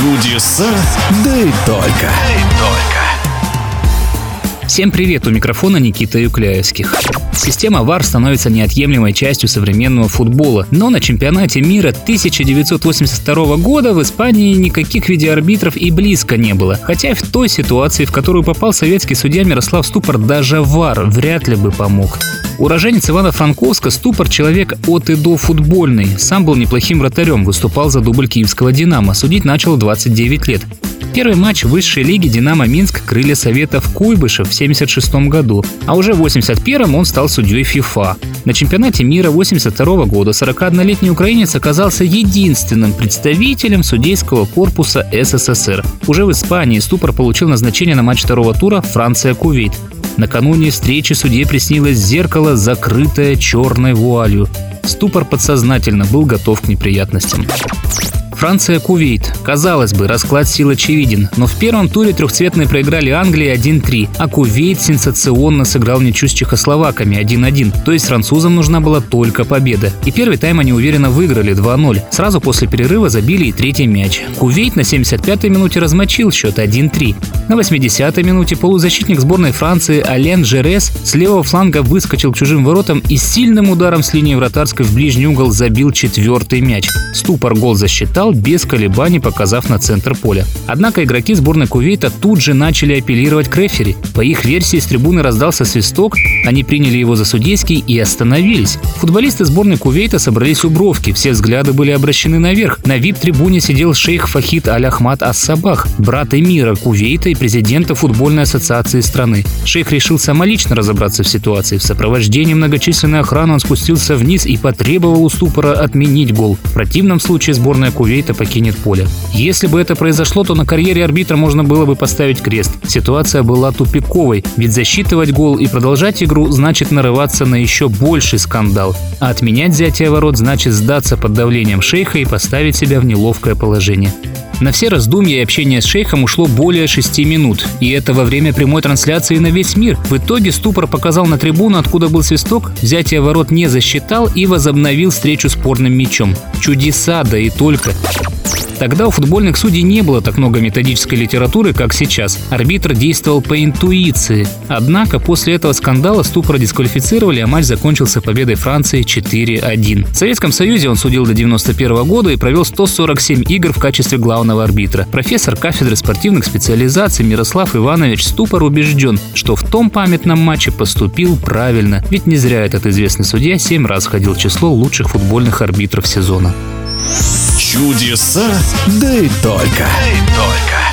Чудеса, да и только. Всем привет, у микрофона Никита Юкляевских. Система VAR становится неотъемлемой частью современного футбола, но на чемпионате мира 1982 года в Испании никаких видеоарбитров и близко не было. Хотя в той ситуации, в которую попал советский судья Мирослав Ступор, даже VAR вряд ли бы помог. Уроженец Ивана-Франковска, Ступор – человек от и до футбольный. Сам был неплохим вратарем, выступал за дубль киевского «Динамо». Судить начал 29 лет. Первый матч высшей лиги «Динамо Минск» крылья Советов Куйбышев в 1976 году, а уже в 1981 он стал судьей ФИФА. На чемпионате мира 1982 года 41-летний украинец оказался единственным представителем судейского корпуса СССР. Уже в Испании Ступор получил назначение на матч второго тура Франция-Кувейт. Накануне встречи судье приснилось зеркало, закрытое черной вуалью. Ступор подсознательно был готов к неприятностям. Франция-Кувейт. Казалось бы, расклад сил очевиден, но в первом туре трехцветные проиграли Англии 1-3, а Кувейт сенсационно сыграл ничью с чехословаками 1-1, то есть французам нужна была только победа. И первый тайм они уверенно выиграли 2-0. Сразу после перерыва забили и третий мяч. Кувейт на 75-й минуте размочил счет 1-3. На 80-й минуте полузащитник сборной Франции Ален Жерес с левого фланга выскочил к чужим воротам и сильным ударом с линии вратарской в ближний угол забил четвертый мяч. Ступар гол засчитал, без колебаний показав на центр поля. Однако игроки сборной Кувейта тут же начали апеллировать к рефери. По их версии с трибуны раздался свисток, они приняли его за судейский и остановились. Футболисты сборной Кувейта собрались у бровки, все взгляды были обращены наверх. На вип-трибуне сидел шейх Фахид Аль-Ахмад Ас-Сабах, брат эмира Кувейта и президента футбольной ассоциации страны. Шейх решил самолично разобраться в ситуации. В сопровождении многочисленной охраны он спустился вниз и потребовал у ступора отменить гол. В противном случае сборная Кувейта Кейта покинет поле. Если бы это произошло, то на карьере арбитра можно было бы поставить крест. Ситуация была тупиковой, ведь засчитывать гол и продолжать игру значит нарываться на еще больший скандал. А отменять взятие ворот значит сдаться под давлением шейха и поставить себя в неловкое положение. На все раздумья и общение с шейхом ушло более шести минут. И это во время прямой трансляции на весь мир. В итоге ступор показал на трибуну, откуда был свисток, взятие ворот не засчитал и возобновил встречу спорным мячом. Чудеса, да и только. Тогда у футбольных судей не было так много методической литературы, как сейчас. Арбитр действовал по интуиции. Однако после этого скандала Ступора дисквалифицировали, а матч закончился победой Франции 4-1. В Советском Союзе он судил до 91 года и провел 147 игр в качестве главного арбитра. Профессор кафедры спортивных специализаций Мирослав Иванович Ступор убежден, что в том памятном матче поступил правильно, ведь не зря этот известный судья 7 раз входил в число лучших футбольных арбитров сезона. Чудеса, да и только. Да и только.